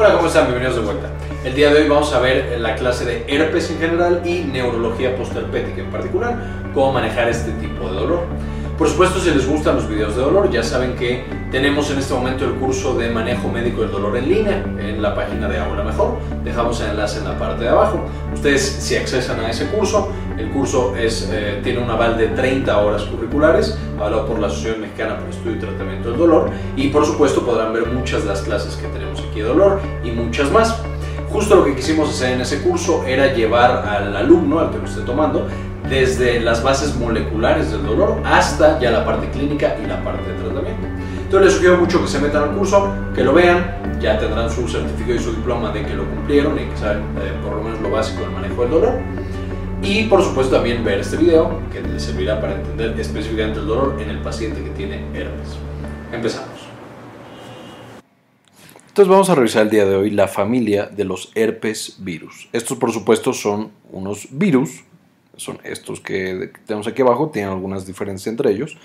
Hola, ¿cómo están? Bienvenidos de vuelta. El día de hoy vamos a ver la clase de herpes en general y neurología postherpética en particular, cómo manejar este tipo de dolor. Por supuesto, si les gustan los videos de dolor, ya saben que tenemos en este momento el curso de manejo médico del dolor en línea en la página de Ahora Mejor. Dejamos el enlace en la parte de abajo. Ustedes, si accesan a ese curso, el curso eh, tiene un aval de 30 horas curriculares, avalado por la Asociación Mexicana el Estudio y Tratamiento del Dolor. Y por supuesto, podrán ver muchas de las clases que tenemos aquí de dolor y muchas más. Justo lo que quisimos hacer en ese curso era llevar al alumno, al que lo esté tomando, desde las bases moleculares del dolor hasta ya la parte clínica y la parte de tratamiento. Entonces les sugiero mucho que se metan al curso, que lo vean, ya tendrán su certificado y su diploma de que lo cumplieron y que saben eh, por lo menos lo básico del manejo del dolor. Y por supuesto también ver este video que les servirá para entender específicamente el dolor en el paciente que tiene herpes. Empezamos. Entonces vamos a revisar el día de hoy la familia de los herpes virus. Estos por supuesto son unos virus son estos que tenemos aquí abajo, tienen algunas diferencias entre ellos,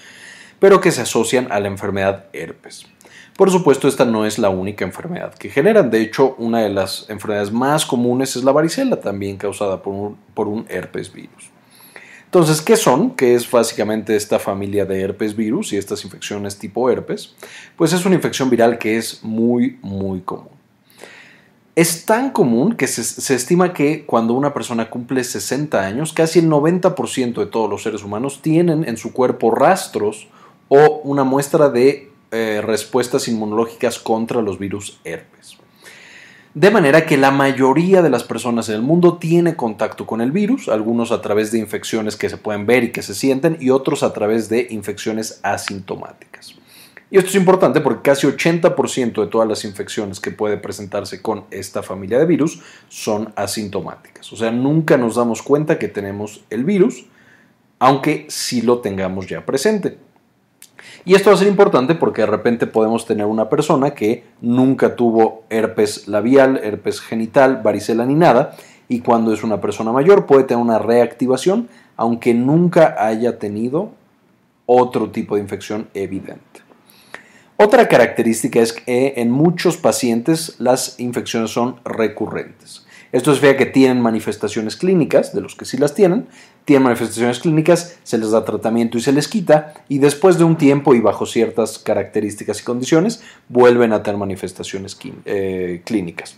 pero que se asocian a la enfermedad herpes. Por supuesto, esta no es la única enfermedad que generan. De hecho, una de las enfermedades más comunes es la varicela, también causada por un, herpes virus. Entonces, ¿qué son? ¿Qué es básicamente esta familia de herpes virus y estas infecciones tipo herpes? Pues es una infección viral que es muy, muy común. Es tan común que se, estima que cuando una persona cumple 60 años, casi el 90% de todos los seres humanos tienen en su cuerpo rastros o una muestra de eh, respuestas inmunológicas contra los virus herpes. De manera que la mayoría de las personas en el mundo tiene contacto con el virus, algunos a través de infecciones que se pueden ver y que se sienten y otros a través de infecciones asintomáticas. Y esto es importante porque casi 80% de todas las infecciones que puede presentarse con esta familia de virus son asintomáticas. O sea, nunca nos damos cuenta que tenemos el virus, aunque sí lo tengamos ya presente. Y esto va a ser importante porque de repente podemos tener una persona que nunca tuvo herpes labial, herpes genital, varicela ni nada, y cuando es una persona mayor puede tener una reactivación, aunque nunca haya tenido otro tipo de infección evidente. Otra característica es que en muchos pacientes las infecciones son recurrentes. Esto es que tienen manifestaciones clínicas, de los que sí las tienen, tienen manifestaciones clínicas, se les da tratamiento y se les quita, y después de un tiempo y bajo ciertas características y condiciones, vuelven a tener manifestaciones eh, clínicas.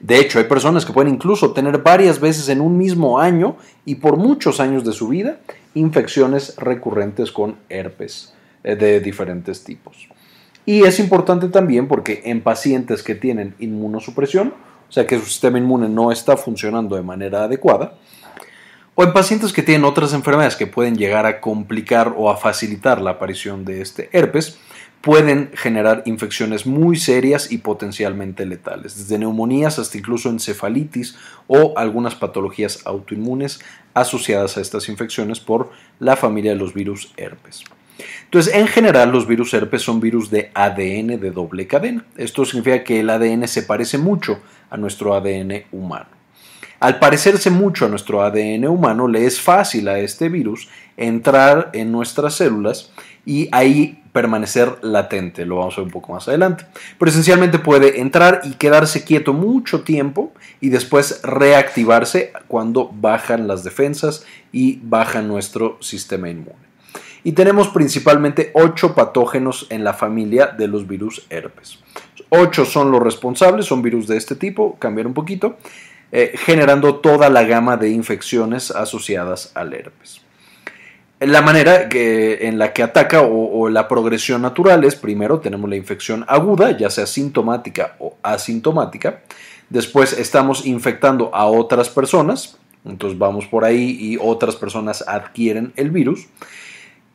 De hecho, hay personas que pueden incluso tener varias veces en un mismo año y por muchos años de su vida infecciones recurrentes con herpes. Eh, de diferentes tipos. Y es importante también porque en pacientes que tienen inmunosupresión, o sea que su sistema inmune no está funcionando de manera adecuada, o en pacientes que tienen otras enfermedades que pueden llegar a complicar o a facilitar la aparición de este herpes, pueden generar infecciones muy serias y potencialmente letales, desde neumonías hasta incluso encefalitis o algunas patologías autoinmunes asociadas a estas infecciones por la familia de los virus herpes. Entonces, en general, los virus herpes son virus de ADN de doble cadena. Esto significa que el ADN se parece mucho a nuestro ADN humano. Al parecerse mucho a nuestro ADN humano, le es fácil a este virus entrar en nuestras células y ahí permanecer latente. Lo vamos a ver un poco más adelante. Pero esencialmente puede entrar y quedarse quieto mucho tiempo y después reactivarse cuando bajan las defensas y baja nuestro sistema inmune y tenemos principalmente ocho patógenos en la familia de los virus herpes. Ocho son los responsables, son virus de este tipo, cambiar un poquito, eh, generando toda la gama de infecciones asociadas al herpes. La manera en la que ataca o, o, la progresión natural es primero tenemos la infección aguda, ya sea sintomática o asintomática. Después estamos infectando a otras personas, entonces vamos por ahí y otras personas adquieren el virus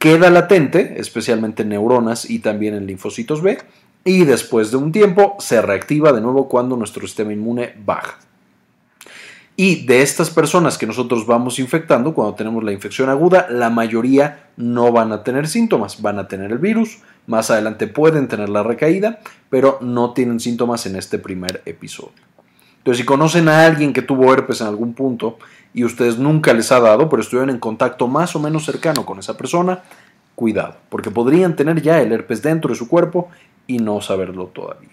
queda latente, especialmente en neuronas y también en linfocitos B, y después de un tiempo se reactiva de nuevo cuando nuestro sistema inmune baja. Y de estas personas que nosotros vamos infectando, cuando tenemos la infección aguda, la mayoría no van a tener síntomas, van a tener el virus, más adelante pueden tener la recaída, pero no tienen síntomas en este primer episodio. Entonces, si conocen a alguien que tuvo herpes en algún punto y ustedes nunca les ha dado, pero estuvieron en contacto más o menos cercano con esa persona, cuidado, porque podrían tener ya el herpes dentro de su cuerpo y no saberlo todavía.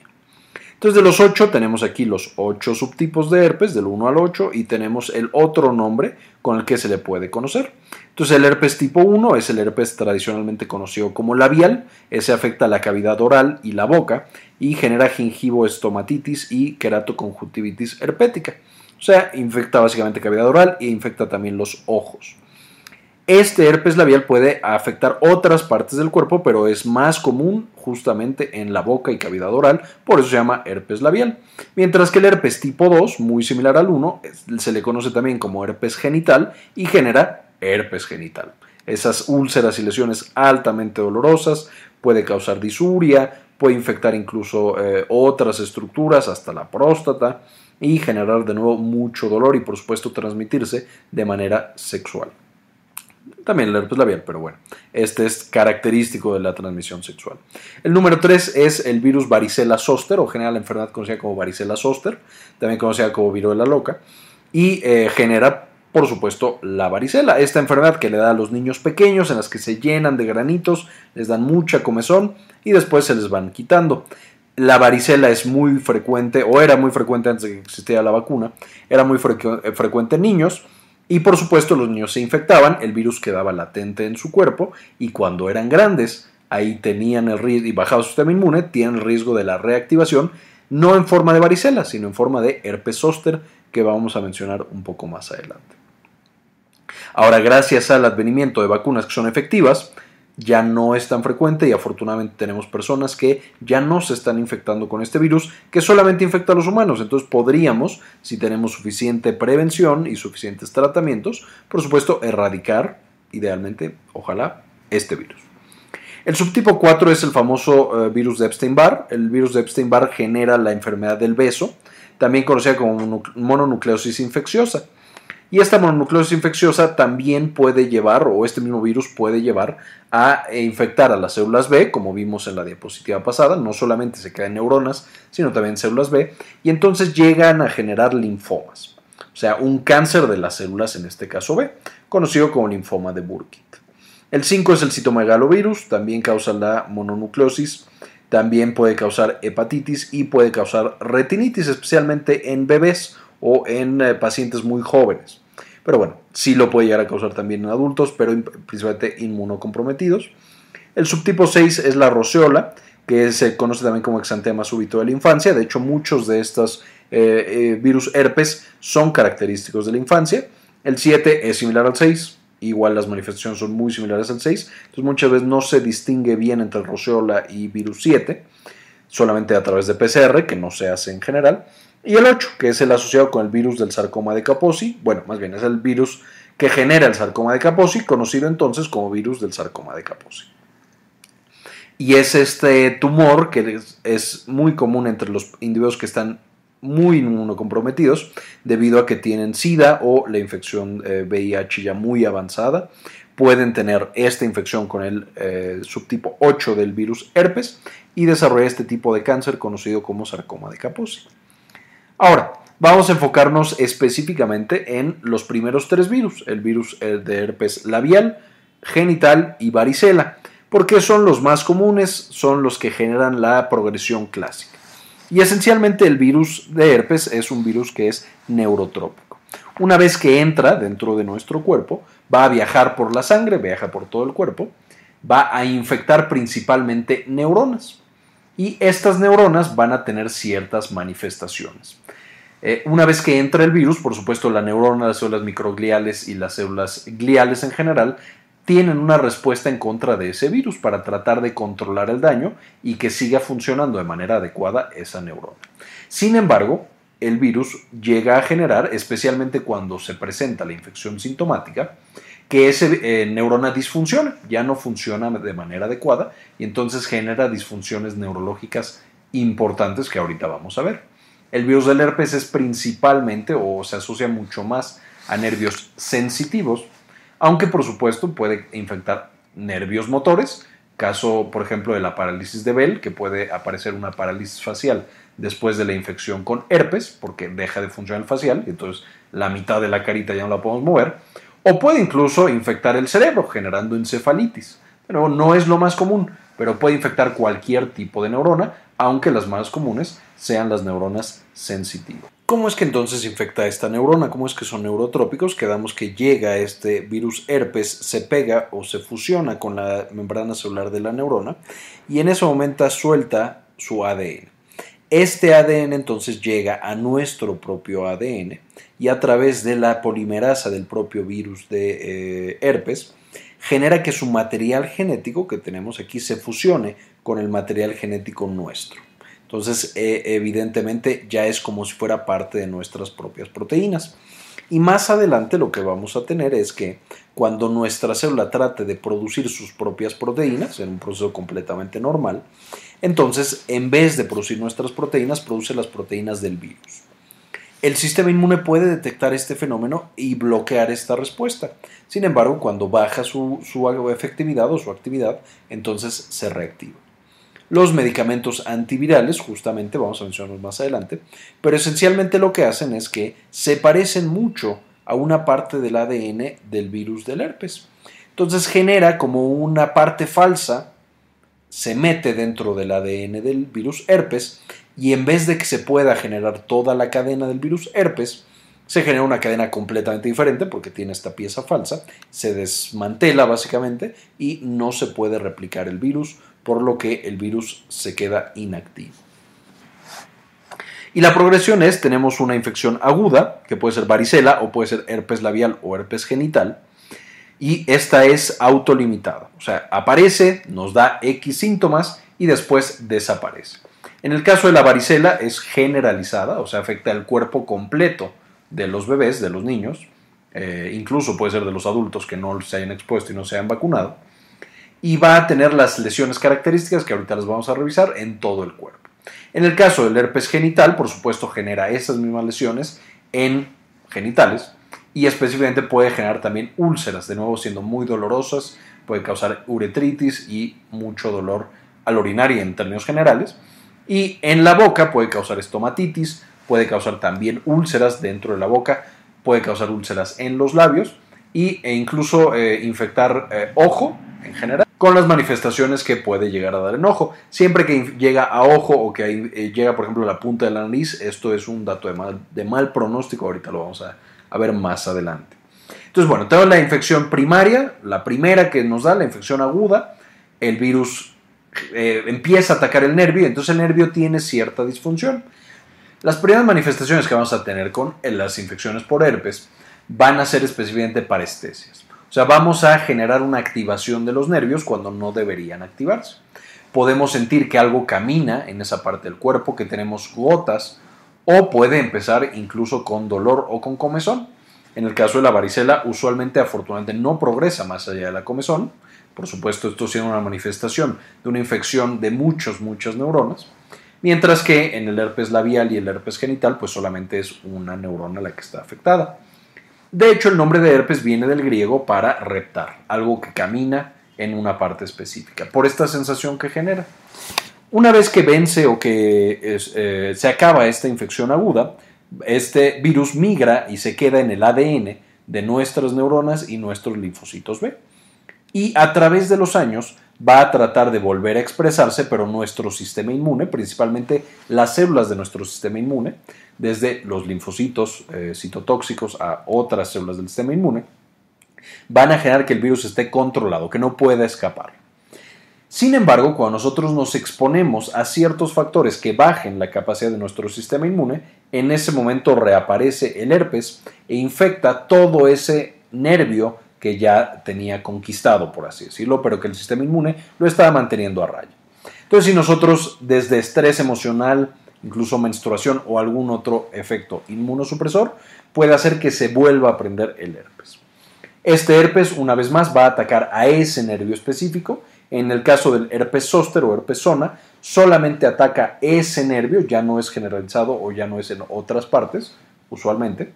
Entonces de los 8 tenemos aquí los 8 subtipos de herpes, del 1 al 8, y tenemos el otro nombre con el que se le puede conocer. Entonces el herpes tipo 1 es el herpes tradicionalmente conocido como labial, ese afecta la cavidad oral y la boca y genera gingivoestomatitis y queratoconjuntivitis herpética. O sea, infecta básicamente cavidad oral e infecta también los ojos. Este herpes labial puede afectar otras partes del cuerpo, pero es más común justamente en la boca y cavidad oral, por eso se llama herpes labial. Mientras que el herpes tipo 2, muy similar al 1, se le conoce también como herpes genital y genera herpes genital. Esas úlceras y lesiones altamente dolorosas, puede causar disuria, puede infectar incluso eh, otras estructuras, hasta la próstata, y generar de nuevo mucho dolor y por supuesto transmitirse de manera sexual. También el herpes labial, pero bueno, este es característico de la transmisión sexual. El número 3 es el virus varicela zoster, o general la enfermedad conocida como varicela zoster, también conocida como viruela loca, y eh, genera, por supuesto, la varicela. Esta enfermedad que le da a los niños pequeños, en las que se llenan de granitos, les dan mucha comezón y después se les van quitando. La varicela es muy frecuente, o era muy frecuente antes de que existiera la vacuna, era muy frecuente en niños, y por supuesto los niños se infectaban, el virus quedaba latente en su cuerpo y cuando eran grandes, ahí tenían el riesgo, y bajado su sistema inmune, tienen el riesgo de la reactivación, no en forma de varicela, sino en forma de herpes zóster, que vamos a mencionar un poco más adelante. Ahora, gracias al advenimiento de vacunas que son efectivas, ya no es tan frecuente y afortunadamente tenemos personas que ya no se están infectando con este virus que solamente infecta a los humanos. Entonces podríamos, si tenemos suficiente prevención y suficientes tratamientos, por supuesto, erradicar, idealmente, ojalá, este virus. El subtipo 4 es el famoso eh, virus de Epstein-Barr. El virus de Epstein-Barr genera la enfermedad del beso, también conocida como mononucleosis infecciosa. Y esta mononucleosis infecciosa también puede llevar, o este mismo virus puede llevar a infectar a las células B, como vimos en la diapositiva pasada, no solamente se quedan neuronas, sino también células B, y entonces llegan a generar linfomas, o sea, un cáncer de las células, en este caso B, conocido como linfoma de Burkitt. El 5 es el citomegalovirus, también causa la mononucleosis, también puede causar hepatitis y puede causar retinitis, especialmente en bebés o en eh, pacientes muy jóvenes. Pero bueno, sí lo puede llegar a causar también en adultos, pero principalmente inmunocomprometidos. El subtipo 6 es la roceola, que se conoce también como exantema súbito de la infancia. De hecho, muchos de estos eh, eh, virus herpes son característicos de la infancia. El 7 es similar al 6, igual las manifestaciones son muy similares al 6. Entonces muchas veces no se distingue bien entre roceola y virus 7, solamente a través de PCR, que no se hace en general. Y el 8, que es el asociado con el virus del sarcoma de Kaposi, bueno, más bien es el virus que genera el sarcoma de Kaposi, conocido entonces como virus del sarcoma de Kaposi. Y es este tumor que es, muy común entre los individuos que están muy inmunocomprometidos debido a que tienen SIDA o la infección VIH eh, ya muy avanzada. Pueden tener esta infección con el eh, subtipo 8 del virus herpes y desarrollar este tipo de cáncer conocido como sarcoma de Kaposi. Ahora, vamos a enfocarnos específicamente en los primeros tres virus, el virus eh, de herpes labial, genital y varicela, porque son los más comunes, son los que generan la progresión clásica. Y esencialmente el virus de herpes es un virus que es neurotrópico. Una vez que entra dentro de nuestro cuerpo, va a viajar por la sangre, viaja por todo el cuerpo, va a infectar principalmente neuronas y estas neuronas van a tener ciertas manifestaciones. Eh, una vez que entra el virus, por supuesto, la neurona, las células microgliales y las células gliales en general tienen una respuesta en contra de ese virus para tratar de controlar el daño y que siga funcionando de manera adecuada esa neurona. Sin embargo, el virus llega a generar, especialmente cuando se presenta la infección sintomática, que esa eh, neurona disfunciona, ya no funciona de manera adecuada y entonces genera disfunciones neurológicas importantes que ahorita vamos a ver. El virus del herpes es principalmente o se asocia mucho más a nervios sensitivos, aunque por supuesto puede infectar nervios motores, caso por ejemplo de la parálisis de Bell, que puede aparecer una parálisis facial después de la infección con herpes, porque deja de funcionar el facial y entonces la mitad de la carita ya no la podemos mover, o puede incluso infectar el cerebro, generando encefalitis. Pero no es lo más común, pero puede infectar cualquier tipo de neurona, aunque las más comunes sean las neuronas sensitivas. ¿Cómo es que entonces infecta esta neurona? ¿Cómo es que son neurotrópicos? Quedamos que llega este virus herpes, se pega o se fusiona con la membrana celular de la neurona y en ese momento suelta su ADN. Este ADN entonces llega a nuestro propio ADN y a través de la polimerasa del propio virus de eh, herpes genera que su material genético que tenemos aquí se fusione con el material genético nuestro. Entonces, eh, evidentemente ya es como si fuera parte de nuestras propias proteínas. Y más adelante lo que vamos a tener es que cuando nuestra célula trate de producir sus propias proteínas, en un proceso completamente normal, entonces en vez de producir nuestras proteínas, produce las proteínas del virus. El sistema inmune puede detectar este fenómeno y bloquear esta respuesta. Sin embargo, cuando baja su, su efectividad o su actividad, entonces se reactiva los medicamentos antivirales, justamente vamos a mencionarlos más adelante, pero esencialmente lo que hacen es que se parecen mucho a una parte del ADN del virus del herpes. Entonces genera como una parte falsa, se mete dentro del ADN del virus herpes y en vez de que se pueda generar toda la cadena del virus herpes, se genera una cadena completamente diferente porque tiene esta pieza falsa, se desmantela básicamente y no se puede replicar el virus, por lo que el virus se queda inactivo. Y la progresión es, tenemos una infección aguda, que puede ser varicela o puede ser herpes labial o herpes genital, y esta es autolimitada, o sea, aparece, nos da X síntomas y después desaparece. En el caso de la varicela es generalizada, o sea, afecta al cuerpo completo de los bebés, de los niños, eh, incluso puede ser de los adultos que no se hayan expuesto y no se hayan vacunado, y va a tener las lesiones características que ahorita las vamos a revisar en todo el cuerpo. En el caso del herpes genital, por supuesto, genera esas mismas lesiones en genitales y específicamente puede generar también úlceras, de nuevo siendo muy dolorosas, puede causar uretritis y mucho dolor al orinar y en términos generales. Y en la boca puede causar estomatitis, puede causar también úlceras dentro de la boca, puede causar úlceras en los labios y, e incluso eh, infectar eh, ojo en general con las manifestaciones que puede llegar a dar en ojo. Siempre que llega a ojo o que eh, llega, por ejemplo, a la punta de la nariz, esto es un dato de mal, pronóstico, ahorita lo vamos a, ver más adelante. Entonces, bueno, tenemos la infección primaria, la primera que nos da, la infección aguda, el virus empieza a atacar el nervio, entonces el nervio tiene cierta disfunción. Las primeras manifestaciones que vamos a tener con las infecciones por herpes van a ser específicamente parestesias. O sea, vamos a generar una activación de los nervios cuando no deberían activarse. Podemos sentir que algo camina en esa parte del cuerpo, que tenemos gotas, o puede empezar incluso con dolor o con comezón. En el caso de la varicela, usualmente, afortunadamente, no progresa más allá de la comezón. Por supuesto, esto siendo una manifestación de una infección de muchos, muchas neuronas. Mientras que en el herpes labial y el herpes genital, pues solamente es una neurona la que está afectada. De hecho, el nombre de herpes viene del griego para reptar, algo que camina en una parte específica, por esta sensación que genera. Una vez que vence o que eh, se acaba esta infección aguda, este virus migra y se queda en el ADN de nuestras neuronas y nuestros linfocitos B. Y a través de los años va a tratar de volver a expresarse, pero nuestro sistema inmune, principalmente las células de nuestro sistema inmune, desde los linfocitos eh, citotóxicos a otras células del sistema inmune, van a generar que el virus esté controlado, que no pueda escapar. Sin embargo, cuando nosotros nos exponemos a ciertos factores que bajen la capacidad de nuestro sistema inmune, en ese momento reaparece el herpes e infecta todo ese nervio que ya tenía conquistado, por así decirlo, pero que el sistema inmune lo estaba manteniendo a raya. Entonces, si nosotros desde estrés emocional, incluso menstruación o algún otro efecto inmunosupresor, puede hacer que se vuelva a prender el herpes. Este herpes, una vez más, va a atacar a ese nervio específico. En el caso del herpes zóster o herpes zona, solamente ataca ese nervio, ya no es generalizado o ya no es en otras partes, usualmente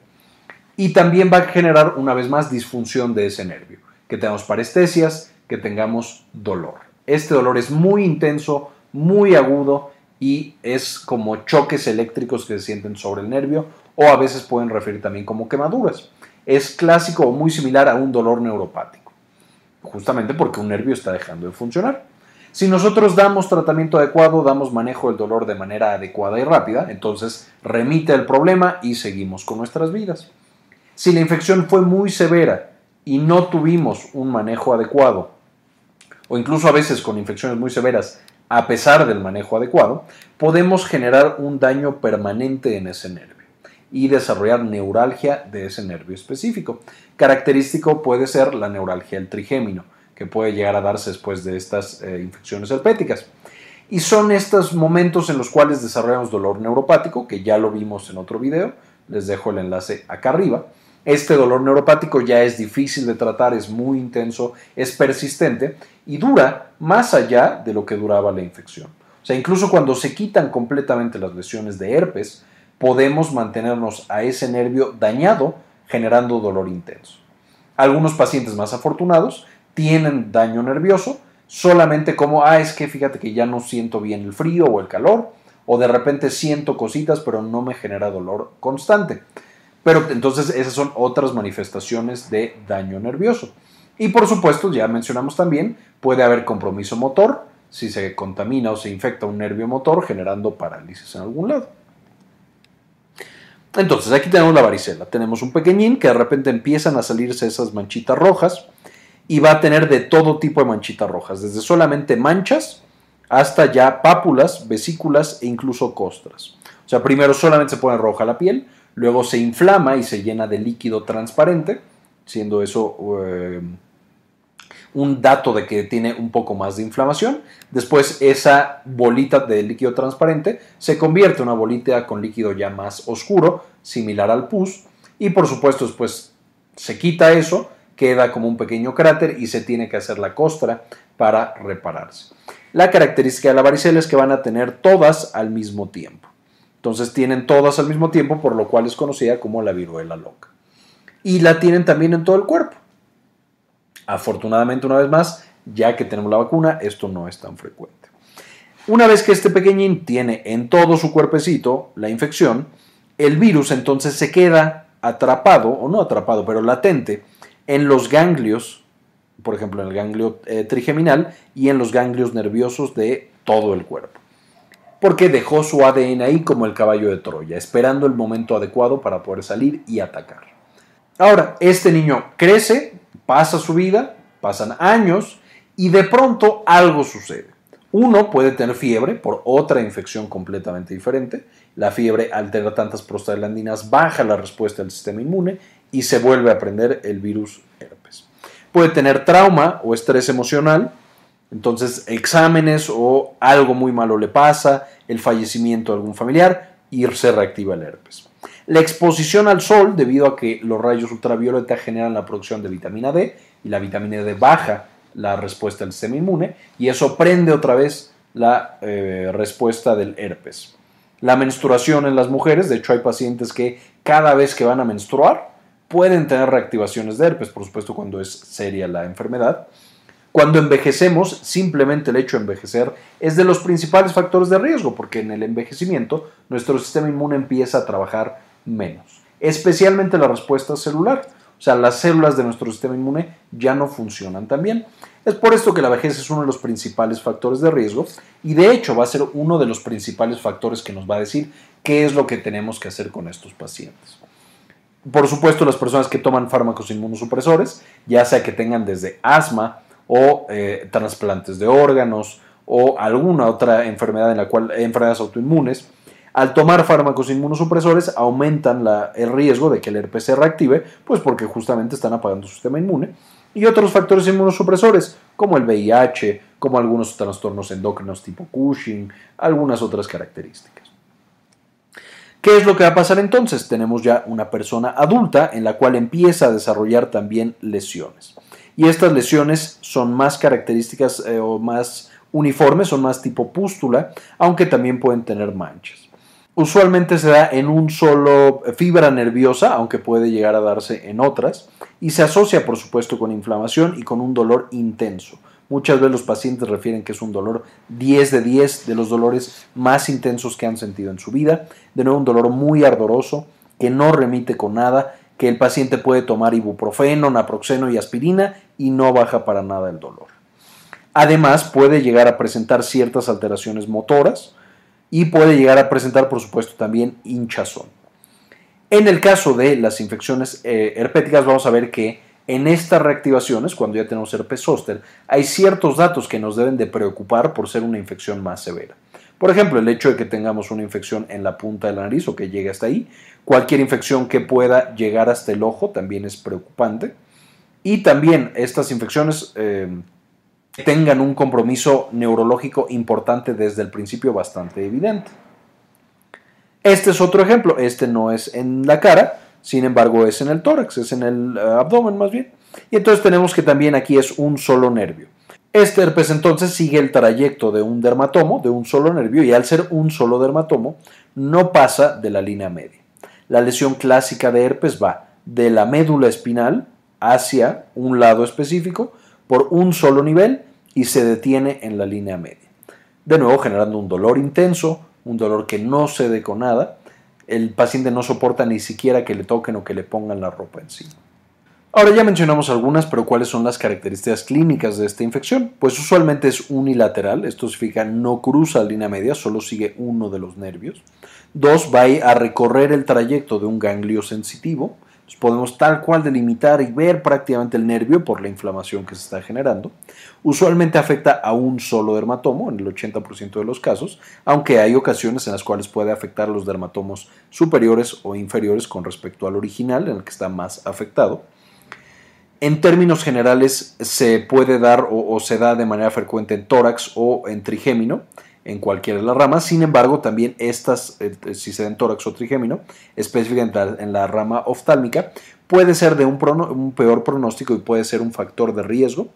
y también va a generar una vez más disfunción de ese nervio, que tengamos parestesias, que tengamos dolor. Este dolor es muy intenso, muy agudo y es como choques eléctricos que se sienten sobre el nervio o a veces pueden referir también como quemaduras. Es clásico o muy similar a un dolor neuropático, justamente porque un nervio está dejando de funcionar. Si nosotros damos tratamiento adecuado, damos manejo del dolor de manera adecuada y rápida, entonces remite el problema y seguimos con nuestras vidas. Si la infección fue muy severa y no tuvimos un manejo adecuado, o incluso a veces con infecciones muy severas, a pesar del manejo adecuado, podemos generar un daño permanente en ese nervio y desarrollar neuralgia de ese nervio específico. Característico puede ser la neuralgia del trigémino, que puede llegar a darse después de estas eh, infecciones herpéticas. Y son estos momentos en los cuales desarrollamos dolor neuropático, que ya lo vimos en otro video, les dejo el enlace acá arriba. Este dolor neuropático ya es difícil de tratar, es muy intenso, es persistente y dura más allá de lo que duraba la infección. O sea, incluso cuando se quitan completamente las lesiones de herpes, podemos mantenernos a ese nervio dañado generando dolor intenso. Algunos pacientes más afortunados tienen daño nervioso solamente como, ah, es que fíjate que ya no siento bien el frío o el calor, o de repente siento cositas pero no me genera dolor constante. Pero entonces esas son otras manifestaciones de daño nervioso. Y por supuesto, ya mencionamos también, puede haber compromiso motor si se contamina o se infecta un nervio motor generando parálisis en algún lado. Entonces, aquí tenemos la varicela. Tenemos un pequeñín que de repente empiezan a salirse esas manchitas rojas y va a tener de todo tipo de manchitas rojas, desde solamente manchas hasta ya pápulas, vesículas e incluso costras. O sea, primero solamente se pone roja la piel, luego se inflama y se llena de líquido transparente, siendo eso eh, un dato de que tiene un poco más de inflamación. Después esa bolita de líquido transparente se convierte en una bolita con líquido ya más oscuro, similar al pus. Y por supuesto después se quita eso, queda como un pequeño cráter y se tiene que hacer la costra para repararse. La característica de la varicela es que van a tener todas al mismo tiempo. Entonces tienen todas al mismo tiempo, por lo cual es conocida como la viruela loca. Y la tienen también en todo el cuerpo. Afortunadamente, una vez más, ya que tenemos la vacuna, esto no es tan frecuente. Una vez que este pequeñín tiene en todo su cuerpecito la infección, el virus entonces se queda atrapado, o no atrapado, pero latente, en los ganglios, por ejemplo en el ganglio eh, trigeminal y en los ganglios nerviosos de todo el cuerpo. Porque dejó su ADN ahí como el caballo de Troya, esperando el momento adecuado para poder salir y atacar. Ahora, este niño crece, pasa su vida, pasan años y de pronto algo sucede. Uno puede tener fiebre por otra infección completamente diferente. La fiebre altera tantas prostaglandinas, baja la respuesta del sistema inmune y se vuelve a prender el virus herpes. Puede tener trauma o estrés emocional, entonces exámenes o algo muy malo le pasa, el fallecimiento de algún familiar y se reactiva el herpes. La exposición al sol, debido a que los rayos ultravioleta generan la producción de vitamina D y la vitamina D baja la respuesta del sistema inmune y eso prende otra vez la eh, respuesta del herpes. La menstruación en las mujeres, de hecho hay pacientes que cada vez que van a menstruar pueden tener reactivaciones de herpes, por supuesto cuando es seria la enfermedad. Cuando envejecemos, simplemente el hecho de envejecer es de los principales factores de riesgo, porque en el envejecimiento nuestro sistema inmune empieza a trabajar menos, especialmente la respuesta celular. O sea, las células de nuestro sistema inmune ya no funcionan tan bien. Es por esto que la vejez es uno de los principales factores de riesgo y de hecho va a ser uno de los principales factores que nos va a decir qué es lo que tenemos que hacer con estos pacientes. Por supuesto, las personas que toman fármacos inmunosupresores, ya sea que tengan desde asma o eh, trasplantes de órganos o alguna otra enfermedad en la cual enfermedades autoinmunes, al tomar fármacos inmunosupresores aumentan el riesgo de que el herpes se reactive, pues porque justamente están apagando su sistema inmune. Y otros factores inmunosupresores, como el VIH, como algunos trastornos endócrinos tipo Cushing, algunas otras características. ¿Qué es lo que va a pasar entonces? Tenemos ya una persona adulta en la cual empieza a desarrollar también lesiones. Y estas lesiones son más características eh, o más uniformes, son más tipo pústula, aunque también pueden tener manchas. Usualmente se da en un solo fibra nerviosa, aunque puede llegar a darse en otras, y se asocia por supuesto con inflamación y con un dolor intenso. Muchas veces los pacientes refieren que es un dolor 10 de 10 de los dolores más intensos que han sentido en su vida. De nuevo, un dolor muy ardoroso que no remite con nada, que el paciente puede tomar ibuprofeno, naproxeno y aspirina y no baja para nada el dolor. Además, puede llegar a presentar ciertas alteraciones motoras y puede llegar a presentar, por supuesto, también hinchazón. En el caso de las infecciones eh, herpéticas, vamos a ver que en estas reactivaciones, cuando ya tenemos herpes zóster, hay ciertos datos que nos deben de preocupar por ser una infección más severa. Por ejemplo, el hecho de que tengamos una infección en la punta de la nariz o que llegue hasta ahí. Cualquier infección que pueda llegar hasta el ojo también es preocupante. Y también estas infecciones eh, tengan un compromiso neurológico importante desde el principio bastante evidente. Este es otro ejemplo. Este no es en la cara, sin embargo es en el tórax, es en el eh, abdomen más bien. Y entonces tenemos que también aquí es un solo nervio. Este herpes entonces sigue el trayecto de un dermatomo, de un solo nervio, y al ser un solo dermatomo, no pasa de la línea media. La lesión clásica de herpes va de la médula espinal hacia un lado específico por un solo nivel y se detiene en la línea media. De nuevo generando un dolor intenso, un dolor que no cede con nada. El paciente no soporta ni siquiera que le toquen o que le pongan la ropa encima. Ahora ya mencionamos algunas, pero ¿cuáles son las características clínicas de esta infección? Pues usualmente es unilateral, esto significa no cruza la línea media, solo sigue uno de los nervios. Dos, va a recorrer el trayecto de un ganglio sensitivo. podemos tal cual delimitar y ver prácticamente el nervio por la inflamación que se está generando. Usualmente afecta a un solo dermatomo en el 80% de los casos, aunque hay ocasiones en las cuales puede afectar a los dermatomos superiores o inferiores con respecto al original, en el que está más afectado. En términos generales, se puede dar o, se da de manera frecuente en tórax o en trigémino, en cualquiera de las ramas. Sin embargo, también estas, eh, si se da en tórax o trigémino, específicamente en la rama oftálmica, puede ser de un, peor pronóstico y puede ser un factor de riesgo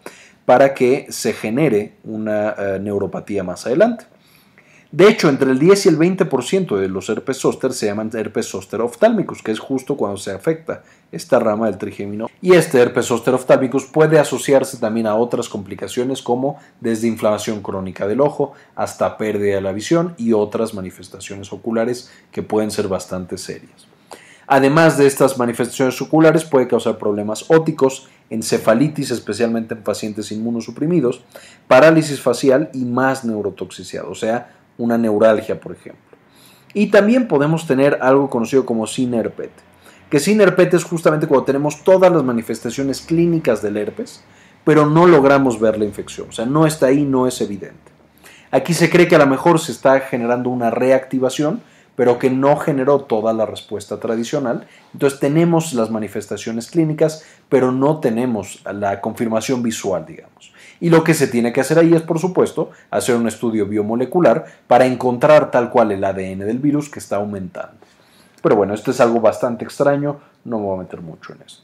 para que se genere una eh, neuropatía más adelante. De hecho, entre el 10 y el 20% de los herpes zóster se llaman herpes zóster oftálmicos, que es justo cuando se afecta esta rama del trigémino. Y este herpes zóster oftálmicos puede asociarse también a otras complicaciones como desde inflamación crónica del ojo hasta pérdida de la visión y otras manifestaciones oculares que pueden ser bastante serias. Además de estas manifestaciones oculares, puede causar problemas óticos, encefalitis, especialmente en pacientes inmunosuprimidos, parálisis facial y más neurotoxicidad, o sea, una neuralgia, por ejemplo. Y también podemos tener algo conocido como SINERPET, que SINERPET es justamente cuando tenemos todas las manifestaciones clínicas del herpes, pero no logramos ver la infección, o sea, no está ahí, no es evidente. Aquí se cree que a lo mejor se está generando una reactivación, pero que no generó toda la respuesta tradicional. Entonces tenemos las manifestaciones clínicas, pero no tenemos la confirmación visual, digamos. Y lo que se tiene que hacer ahí es, por supuesto, hacer un estudio biomolecular para encontrar tal cual el ADN del virus que está aumentando. Pero bueno, esto es algo bastante extraño, no me voy a meter mucho en esto.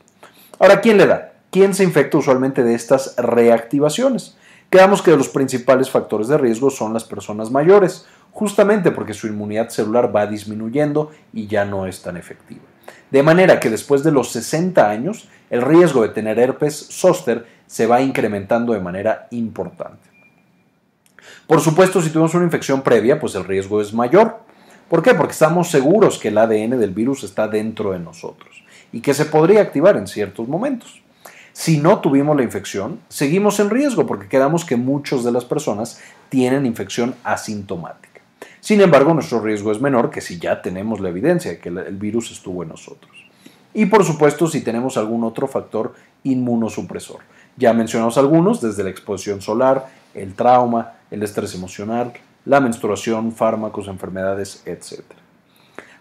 Ahora, ¿quién le da? ¿Quién se infecta usualmente de estas reactivaciones? Quedamos que los principales factores de riesgo son las personas mayores, justamente porque su inmunidad celular va disminuyendo y ya no es tan efectiva. De manera que después de los 60 años, el riesgo de tener herpes zóster se va incrementando de manera importante. Por supuesto, si tuvimos una infección previa, pues el riesgo es mayor. ¿Por qué? Porque estamos seguros que el ADN del virus está dentro de nosotros y que se podría activar en ciertos momentos. Si no tuvimos la infección, seguimos en riesgo porque quedamos que muchas de las personas tienen infección asintomática. Sin embargo, nuestro riesgo es menor que si ya tenemos la evidencia de que el virus estuvo en nosotros. Y por supuesto, si tenemos algún otro factor inmunosupresor. Ya mencionamos algunos, desde la exposición solar, el trauma, el estrés emocional, la menstruación, fármacos, enfermedades, etc.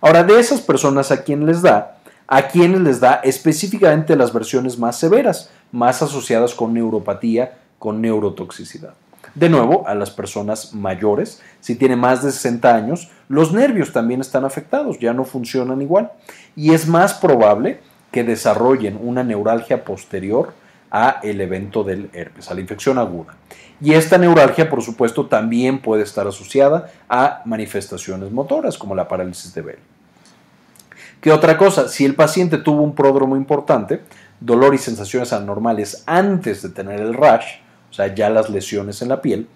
Ahora, de esas personas a quien les da, a quienes les da específicamente las versiones más severas, más asociadas con neuropatía, con neurotoxicidad. De nuevo, a las personas mayores, si tienen más de 60 años, los nervios también están afectados, ya no funcionan igual. Y es más probable que desarrollen una neuralgia posterior a el evento del herpes, a la infección aguda. Y esta neuralgia, por supuesto, también puede estar asociada a manifestaciones motoras, como la parálisis de Bell. ¿Qué otra cosa? Si el paciente tuvo un pródromo importante, dolor y sensaciones anormales antes de tener el rash, o sea, ya las lesiones en la piel,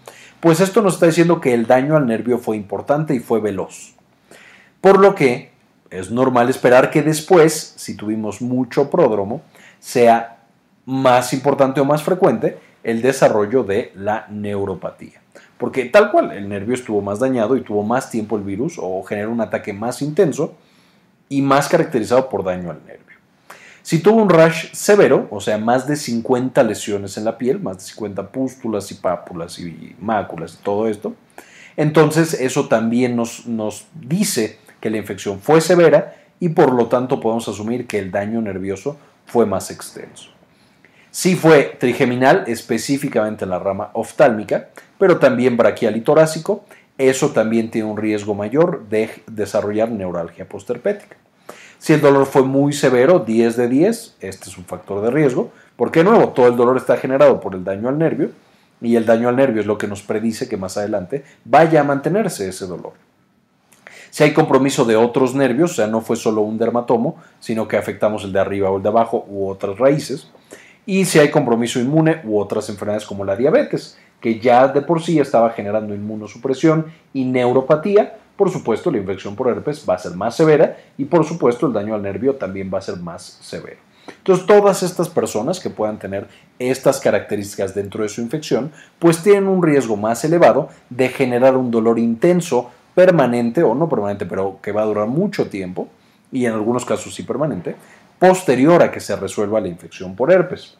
pues esto nos está diciendo que el daño al nervio fue importante y fue veloz. Por lo que es normal esperar que después, si tuvimos mucho pródromo, sea más importante o más frecuente el desarrollo de la neuropatía. Porque tal cual, el nervio estuvo más dañado y tuvo más tiempo el virus o generó un ataque más intenso y más caracterizado por daño al nervio. Si tuvo un rash severo, o sea, más de 50 lesiones en la piel, más de 50 pústulas y pápulas y máculas y todo esto, entonces eso también nos, nos dice que la infección fue severa y por lo tanto podemos asumir que el daño nervioso fue más extenso. Sí fue trigeminal, específicamente en la rama oftálmica, pero también braquial y torácico. Eso también tiene un riesgo mayor de desarrollar neuralgia posterpética. Si el dolor fue muy severo, 10 de 10, este es un factor de riesgo, porque de nuevo todo el dolor está generado por el daño al nervio y el daño al nervio es lo que nos predice que más adelante vaya a mantenerse ese dolor. Si hay compromiso de otros nervios, o sea, no fue solo un dermatomo, sino que afectamos el de arriba o el de abajo u otras raíces, y si hay compromiso inmune u otras enfermedades como la diabetes, que ya de por sí estaba generando inmunosupresión y neuropatía, por supuesto la infección por herpes va a ser más severa y por supuesto el daño al nervio también va a ser más severo. Entonces todas estas personas que puedan tener estas características dentro de su infección, pues tienen un riesgo más elevado de generar un dolor intenso, permanente o no permanente, pero que va a durar mucho tiempo, y en algunos casos sí permanente, posterior a que se resuelva la infección por herpes.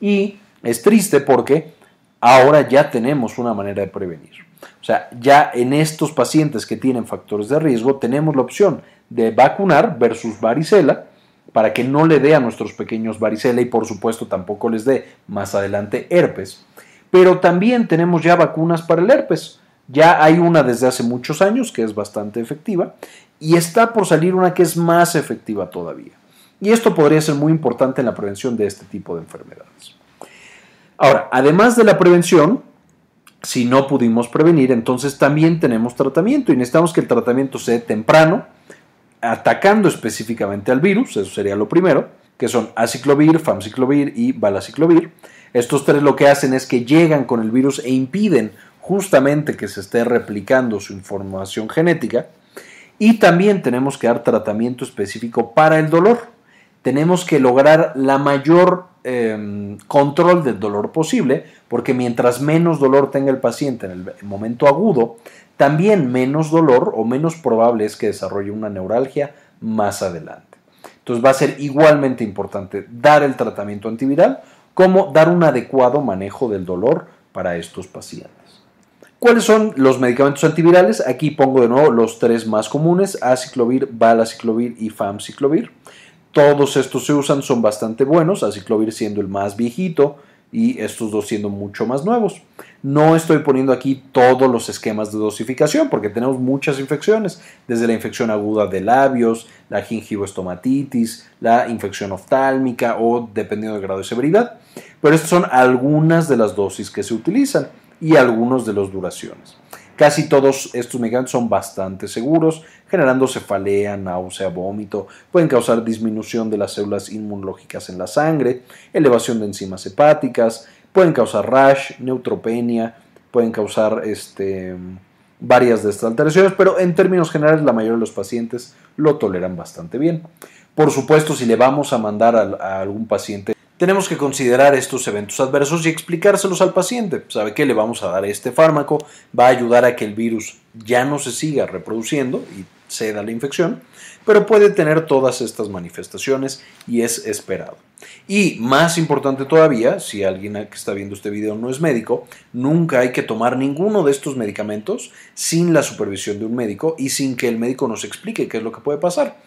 Y es triste porque ahora ya tenemos una manera de prevenir. O sea, ya en estos pacientes que tienen factores de riesgo tenemos la opción de vacunar versus varicela para que no le dé a nuestros pequeños varicela y por supuesto tampoco les dé más adelante herpes. Pero también tenemos ya vacunas para el herpes. Ya hay una desde hace muchos años que es bastante efectiva y está por salir una que es más efectiva todavía. Y esto podría ser muy importante en la prevención de este tipo de enfermedades. Ahora, además de la prevención, si no pudimos prevenir, entonces también tenemos tratamiento y necesitamos que el tratamiento sea temprano, atacando específicamente al virus, eso sería lo primero, que son aciclovir, famciclovir y balaciclovir. Estos tres lo que hacen es que llegan con el virus e impiden justamente que se esté replicando su información genética. Y también tenemos que dar tratamiento específico para el dolor tenemos que lograr la mayor em, control del dolor posible, porque mientras menos dolor tenga el paciente en el momento agudo, también menos dolor o menos probable es que desarrolle una neuralgia más adelante. Entonces va a ser igualmente importante dar el tratamiento antiviral como dar un adecuado manejo del dolor para estos pacientes. ¿Cuáles son los medicamentos antivirales? Aquí pongo de nuevo los tres más comunes, aciclovir, balaciclovir y famciclovir. Todos estos se usan, son bastante buenos, aciclovir siendo el más viejito y estos dos siendo mucho más nuevos. No estoy poniendo aquí todos los esquemas de dosificación porque tenemos muchas infecciones, desde la infección aguda de labios, la gingivoestomatitis, la infección oftálmica o dependiendo del grado de severidad. Pero estas son algunas de las dosis que se utilizan y algunos de las duraciones. Casi todos estos medicamentos son bastante seguros, generando cefalea, náusea, vómito, pueden causar disminución de las células inmunológicas en la sangre, elevación de enzimas hepáticas, pueden causar rash, neutropenia, pueden causar este, varias de estas alteraciones, pero en términos generales la mayoría de los pacientes lo toleran bastante bien. Por supuesto, si le vamos a mandar a algún paciente tenemos que considerar estos eventos adversos y explicárselos al paciente. ¿Sabe qué? Le vamos a dar este fármaco, va a ayudar a que el virus ya no se siga reproduciendo y ceda la infección, pero puede tener todas estas manifestaciones y es esperado. Y más importante todavía, si alguien que está viendo este video no es médico, nunca hay que tomar ninguno de estos medicamentos sin la supervisión de un médico y sin que el médico nos explique qué es lo que puede pasar.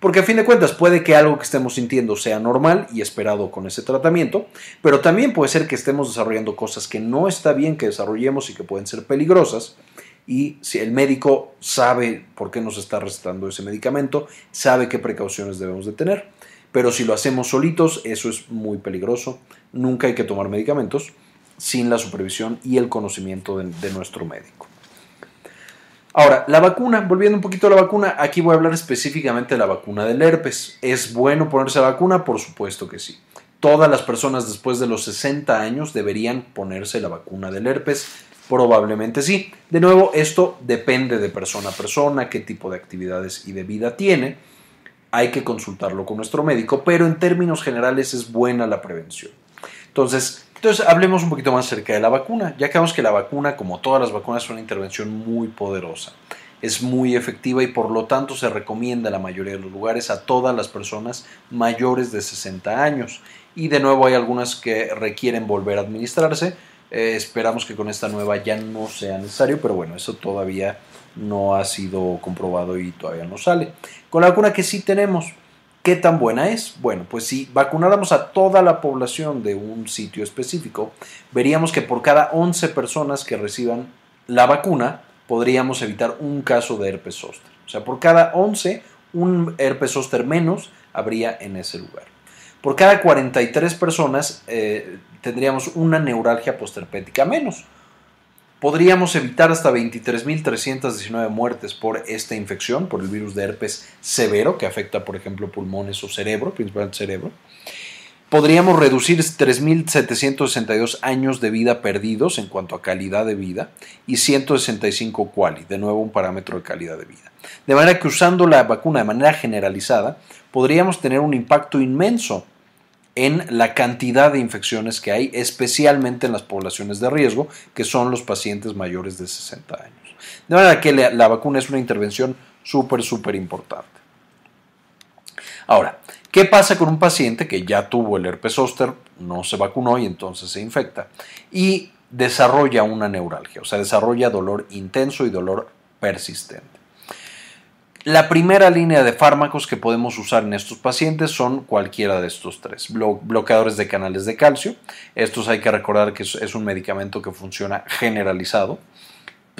Porque a fin de cuentas puede que algo que estemos sintiendo sea normal y esperado con ese tratamiento, pero también puede ser que estemos desarrollando cosas que no está bien que desarrollemos y que pueden ser peligrosas. Y si el médico sabe por qué nos está recetando ese medicamento, sabe qué precauciones debemos de tener. Pero si lo hacemos solitos, eso es muy peligroso. Nunca hay que tomar medicamentos sin la supervisión y el conocimiento de, de nuestro médico. Ahora, la vacuna, volviendo un poquito a la vacuna, aquí voy a hablar específicamente de la vacuna del herpes. ¿Es bueno ponerse la vacuna? Por supuesto que sí. Todas las personas después de los 60 años deberían ponerse la vacuna del herpes. Probablemente sí. De nuevo, esto depende de persona a persona, qué tipo de actividades y de vida tiene. Hay que consultarlo con nuestro médico, pero en términos generales es buena la prevención. Entonces, Entonces, hablemos un poquito más acerca de la vacuna. Ya vemos que la vacuna, como todas las vacunas, es una intervención muy poderosa. Es muy efectiva y por lo tanto se recomienda en la mayoría de los lugares a todas las personas mayores de 60 años. Y de nuevo hay algunas que requieren volver a administrarse. Eh, esperamos que con esta nueva ya no sea necesario, pero bueno, eso todavía no ha sido comprobado y todavía no sale. Con la vacuna que sí tenemos, ¿qué tan buena es? Bueno, pues si vacunáramos a toda la población de un sitio específico, veríamos que por cada 11 personas que reciban la vacuna, podríamos evitar un caso de herpes zóster. O sea, por cada 11, un herpes zóster menos habría en ese lugar. Por cada 43 personas eh, tendríamos una neuralgia postherpética menos podríamos evitar hasta 23.319 muertes por esta infección, por el virus de herpes severo, que afecta, por ejemplo, pulmones o cerebro, principalmente cerebro. Podríamos reducir 3.762 años de vida perdidos en cuanto a calidad de vida y 165 quali, de nuevo un parámetro de calidad de vida. De manera que usando la vacuna de manera generalizada, podríamos tener un impacto inmenso en la cantidad de infecciones que hay, especialmente en las poblaciones de riesgo, que son los pacientes mayores de 60 años. De manera que la, vacuna es una intervención súper, súper importante. Ahora, ¿qué pasa con un paciente que ya tuvo el herpes zóster, no se vacunó y entonces se infecta y desarrolla una neuralgia, o sea, desarrolla dolor intenso y dolor persistente? La primera línea de fármacos que podemos usar en estos pacientes son cualquiera de estos tres. bloqueadores de canales de calcio. Estos hay que recordar que es un medicamento que funciona generalizado.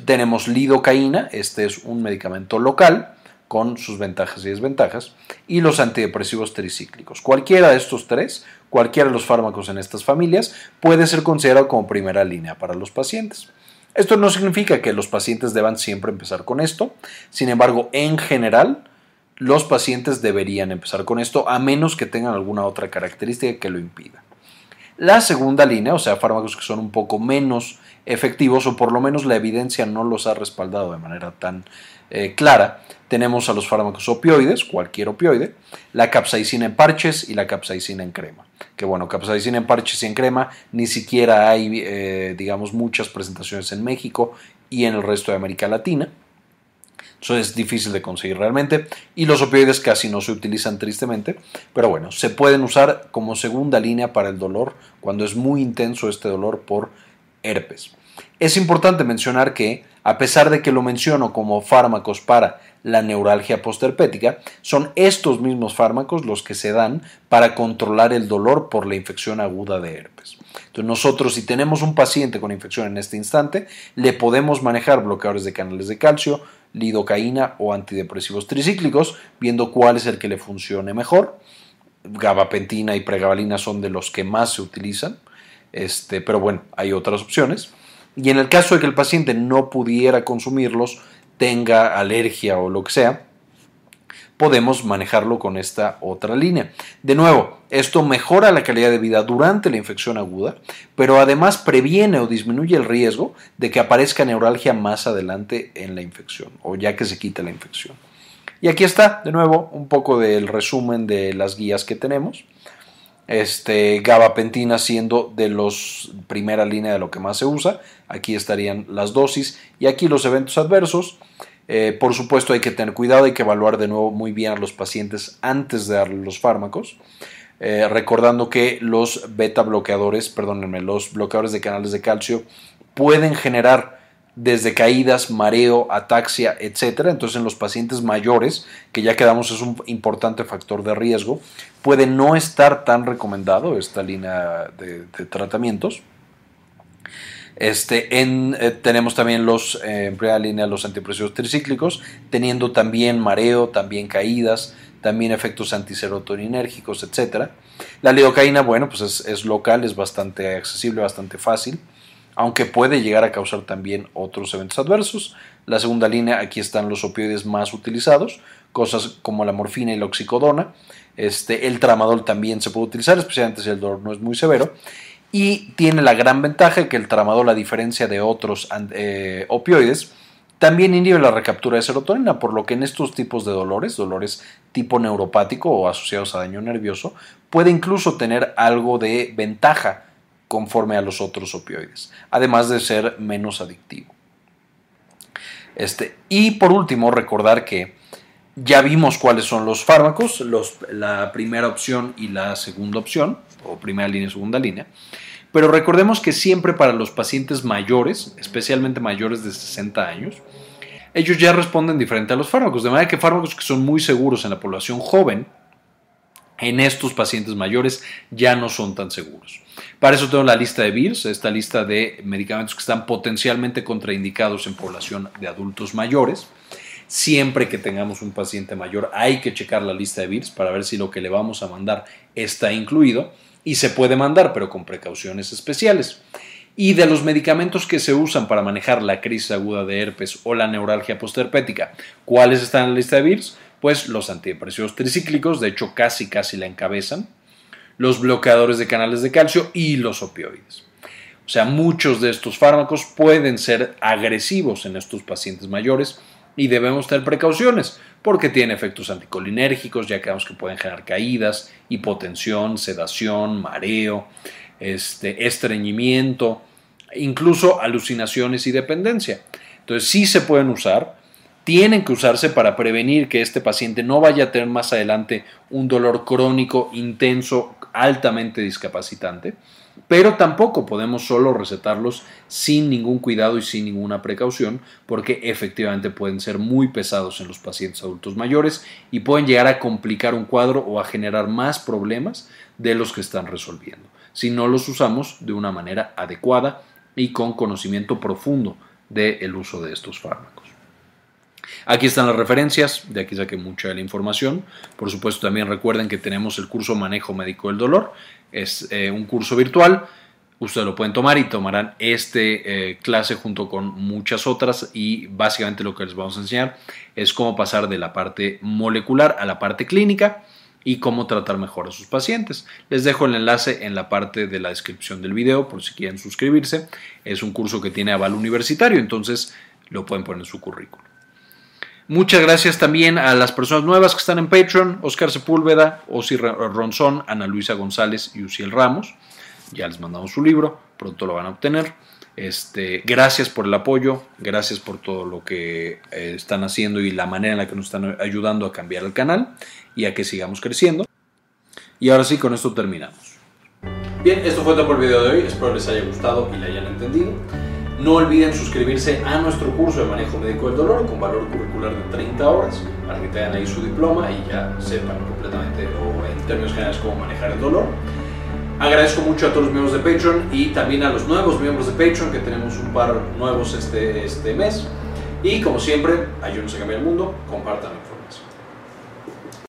Tenemos lidocaína. Este es un medicamento local con sus ventajas y desventajas. Y los antidepresivos tricíclicos. Cualquiera de estos tres, cualquiera de los fármacos en estas familias, puede ser considerado como primera línea para los pacientes. Esto no significa que los pacientes deban siempre empezar con esto, sin embargo, en general, los pacientes deberían empezar con esto a menos que tengan alguna otra característica que lo impida. La segunda línea, o sea, fármacos que son un poco menos efectivos o por lo menos la evidencia no los ha respaldado de manera tan eh, clara, tenemos a los fármacos opioides, cualquier opioide, la capsaicina en parches y la capsaicina en crema. Que bueno, capsaicina en parches y en crema ni siquiera hay, eh, digamos, muchas presentaciones en México y en el resto de América Latina. Eso es difícil de conseguir realmente. Y los opioides casi no se utilizan tristemente. Pero bueno, se pueden usar como segunda línea para el dolor cuando es muy intenso este dolor por herpes. Es importante mencionar que, a pesar de que lo menciono como fármacos para la neuralgia postherpética, son estos mismos fármacos los que se dan para controlar el dolor por la infección aguda de herpes. Entonces nosotros si tenemos un paciente con infección en este instante, le podemos manejar bloqueadores de canales de calcio, lidocaína o antidepresivos tricíclicos, viendo cuál es el que le funcione mejor. Gabapentina y pregabalina son de los que más se utilizan, este, pero bueno, hay otras opciones. Y en el caso de que el paciente no pudiera consumirlos, tenga alergia o lo que sea, podemos manejarlo con esta otra línea. De nuevo, esto mejora la calidad de vida durante la infección aguda, pero además previene o disminuye el riesgo de que aparezca neuralgia más adelante en la infección o ya que se quita la infección. Y aquí está, de nuevo, un poco del resumen de las guías que tenemos este, gabapentina siendo de los primera línea de lo que más se usa. Aquí estarían las dosis y aquí los eventos adversos. Eh, por supuesto hay que tener cuidado, hay que evaluar de nuevo muy bien a los pacientes antes de darle los fármacos. Eh, recordando que los beta bloqueadores, perdónenme, los bloqueadores de canales de calcio pueden generar desde caídas, mareo, ataxia, etc. Entonces en los pacientes mayores, que ya quedamos es un importante factor de riesgo, puede no estar tan recomendado esta línea de, tratamientos. Este, eh, tenemos también los, eh, en primera línea los antidepresivos tricíclicos, teniendo también mareo, también caídas, también efectos antiserotoninérgicos, etc. La lidocaína, bueno, pues es, es local, es bastante accesible, bastante fácil aunque puede llegar a causar también otros eventos adversos. La segunda línea, aquí están los opioides más utilizados, cosas como la morfina y la oxicodona. Este, el tramadol también se puede utilizar, especialmente si el dolor no es muy severo. Y tiene la gran ventaja que el tramadol, a diferencia de otros eh, opioides, también inhibe la recaptura de serotonina, por lo que en estos tipos de dolores, dolores tipo neuropático o asociados a daño nervioso, puede incluso tener algo de ventaja conforme a los otros opioides, además de ser menos adictivo. Este, y por último, recordar que ya vimos cuáles son los fármacos, la primera opción y la segunda opción, o primera línea y segunda línea. Pero recordemos que siempre para los pacientes mayores, especialmente mayores de 60 años, ellos ya responden diferente a los fármacos. De manera que fármacos que son muy seguros en la población joven, en estos pacientes mayores ya no son tan seguros. Para eso tengo la lista de BIRS, esta lista de medicamentos que están potencialmente contraindicados en población de adultos mayores. Siempre que tengamos un paciente mayor hay que checar la lista de BIRS para ver si lo que le vamos a mandar está incluido y se puede mandar, pero con precauciones especiales. Y de los medicamentos que se usan para manejar la crisis aguda de herpes o la neuralgia postherpética, ¿cuáles están en la lista de BIRS? Pues los antidepresivos tricíclicos, de hecho casi casi la encabezan, los bloqueadores de canales de calcio y los opioides. O sea, muchos de estos fármacos pueden ser agresivos en estos pacientes mayores y debemos tener precauciones porque tienen efectos anticolinérgicos, ya que que pueden generar caídas, hipotensión, sedación, mareo, este, estreñimiento, incluso alucinaciones y dependencia. Entonces sí se pueden usar, tienen que usarse para prevenir que este paciente no vaya a tener más adelante un dolor crónico, intenso, altamente discapacitante pero tampoco podemos solo recetarlos sin ningún cuidado y sin ninguna precaución, porque efectivamente pueden ser muy pesados en los pacientes adultos mayores y pueden llegar a complicar un cuadro o a generar más problemas de los que están resolviendo, si no los usamos de una manera adecuada y con conocimiento profundo del uso de estos fármacos. Aquí están las referencias, de aquí saqué mucha de la información. Por supuesto, también recuerden que tenemos el curso Manejo Médico del Dolor, es eh, un curso virtual. Ustedes lo pueden tomar y tomarán este eh, clase junto con muchas otras y básicamente lo que les vamos a enseñar es cómo pasar de la parte molecular a la parte clínica y cómo tratar mejor a sus pacientes. Les dejo el enlace en la parte de la descripción del video por si quieren suscribirse. Es un curso que tiene aval universitario, entonces lo pueden poner en su currículum. Muchas gracias también a las personas nuevas que están en Patreon, Oscar Sepúlveda, Osi Ronzón, Ana Luisa González y Uciel Ramos. Ya les mandamos su libro, pronto lo van a obtener. Este, gracias por el apoyo, gracias por todo lo que eh, están haciendo y la manera en la que nos están ayudando a cambiar el canal y a que sigamos creciendo. Y ahora sí, con esto terminamos. Bien, esto fue todo por el video de hoy, espero les haya gustado y le hayan entendido. No olviden suscribirse a nuestro curso de manejo médico del dolor con valor curricular de 30 horas para que tengan ahí su diploma y ya sepan completamente o en términos generales cómo manejar el dolor. Agradezco mucho a todos los miembros de Patreon y también a los nuevos miembros de Patreon que tenemos un par nuevos este, este mes. Y como siempre, ayúdenos a cambiar el mundo, información.